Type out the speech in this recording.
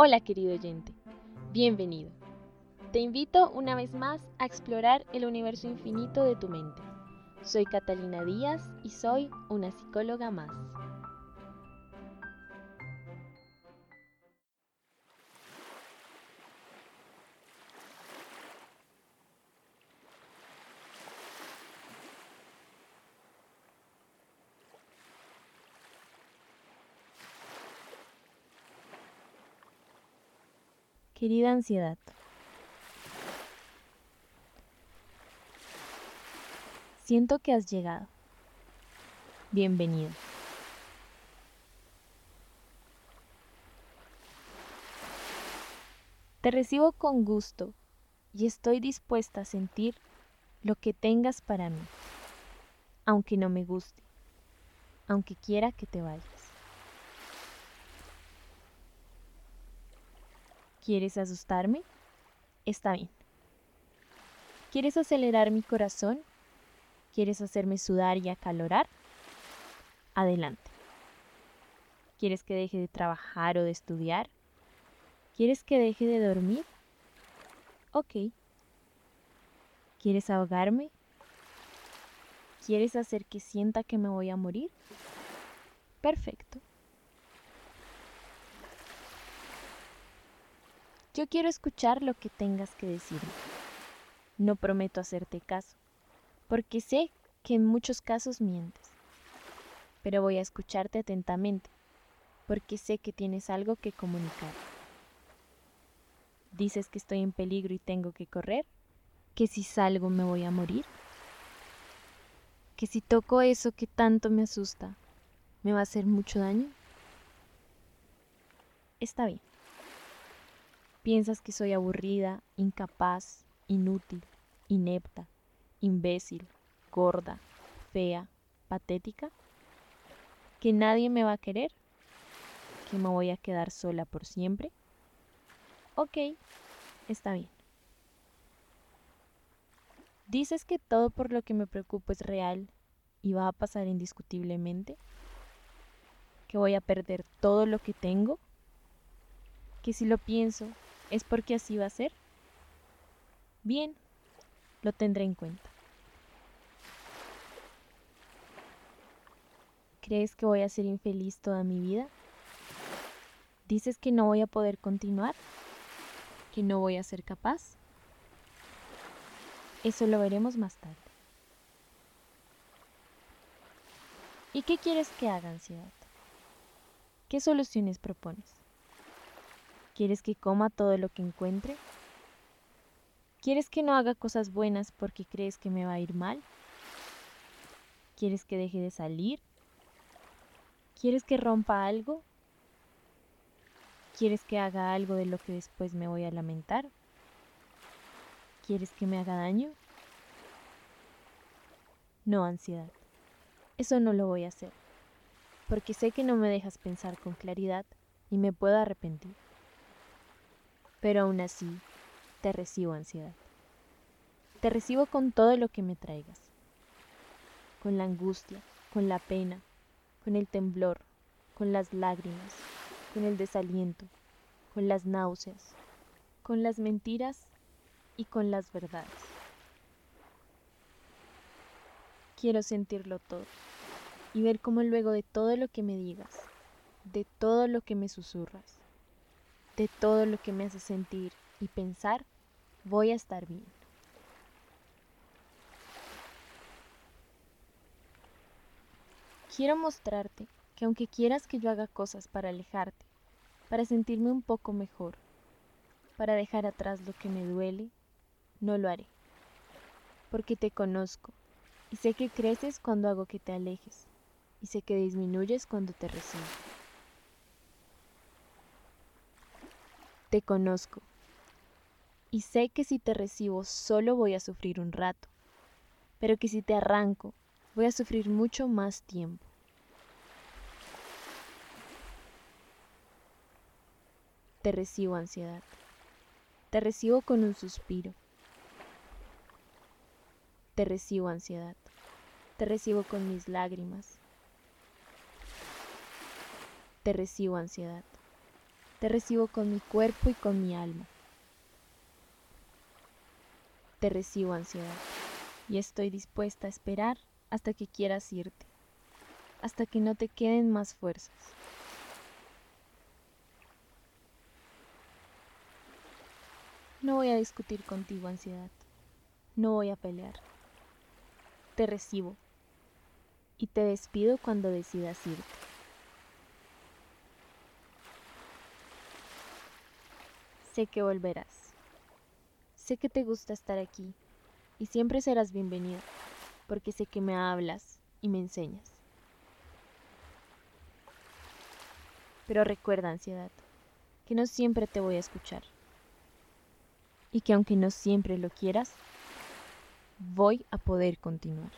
Hola querido oyente, bienvenido. Te invito una vez más a explorar el universo infinito de tu mente. Soy Catalina Díaz y soy una psicóloga más. Querida ansiedad, siento que has llegado. Bienvenido. Te recibo con gusto y estoy dispuesta a sentir lo que tengas para mí, aunque no me guste, aunque quiera que te vayas. ¿Quieres asustarme? Está bien. ¿Quieres acelerar mi corazón? ¿Quieres hacerme sudar y acalorar? Adelante. ¿Quieres que deje de trabajar o de estudiar? ¿Quieres que deje de dormir? Ok. ¿Quieres ahogarme? ¿Quieres hacer que sienta que me voy a morir? Perfecto. Yo quiero escuchar lo que tengas que decirme. No prometo hacerte caso, porque sé que en muchos casos mientes. Pero voy a escucharte atentamente, porque sé que tienes algo que comunicar. Dices que estoy en peligro y tengo que correr, que si salgo me voy a morir, que si toco eso que tanto me asusta, me va a hacer mucho daño. Está bien. ¿Piensas que soy aburrida, incapaz, inútil, inepta, imbécil, gorda, fea, patética? ¿Que nadie me va a querer? ¿Que me voy a quedar sola por siempre? Ok, está bien. ¿Dices que todo por lo que me preocupo es real y va a pasar indiscutiblemente? ¿Que voy a perder todo lo que tengo? ¿Que si lo pienso ¿Es porque así va a ser? Bien, lo tendré en cuenta. ¿Crees que voy a ser infeliz toda mi vida? ¿Dices que no voy a poder continuar? ¿Que no voy a ser capaz? Eso lo veremos más tarde. ¿Y qué quieres que haga, ansiedad? ¿Qué soluciones propones? ¿Quieres que coma todo lo que encuentre? ¿Quieres que no haga cosas buenas porque crees que me va a ir mal? ¿Quieres que deje de salir? ¿Quieres que rompa algo? ¿Quieres que haga algo de lo que después me voy a lamentar? ¿Quieres que me haga daño? No, ansiedad. Eso no lo voy a hacer, porque sé que no me dejas pensar con claridad y me puedo arrepentir. Pero aún así, te recibo ansiedad. Te recibo con todo lo que me traigas. Con la angustia, con la pena, con el temblor, con las lágrimas, con el desaliento, con las náuseas, con las mentiras y con las verdades. Quiero sentirlo todo y ver cómo luego de todo lo que me digas, de todo lo que me susurras, de todo lo que me hace sentir y pensar, voy a estar bien. Quiero mostrarte que aunque quieras que yo haga cosas para alejarte, para sentirme un poco mejor, para dejar atrás lo que me duele, no lo haré. Porque te conozco y sé que creces cuando hago que te alejes y sé que disminuyes cuando te recibo. Te conozco. Y sé que si te recibo solo voy a sufrir un rato, pero que si te arranco voy a sufrir mucho más tiempo. Te recibo ansiedad, te recibo con un suspiro, te recibo ansiedad, te recibo con mis lágrimas, te recibo ansiedad Te recibo con mi cuerpo y con mi alma. Te recibo ansiedad y estoy dispuesta a esperar hasta que quieras irte, hasta que no te queden más fuerzas. No voy a discutir contigo, ansiedad. No voy a pelear. Te recibo y te despido cuando decidas irte. Sé que volverás. Sé que te gusta estar aquí y siempre serás bienvenido, porque sé que me hablas y me enseñas. Pero recuerda, ansiedad, que no siempre te voy a escuchar y que aunque no siempre lo quieras, voy a poder continuar.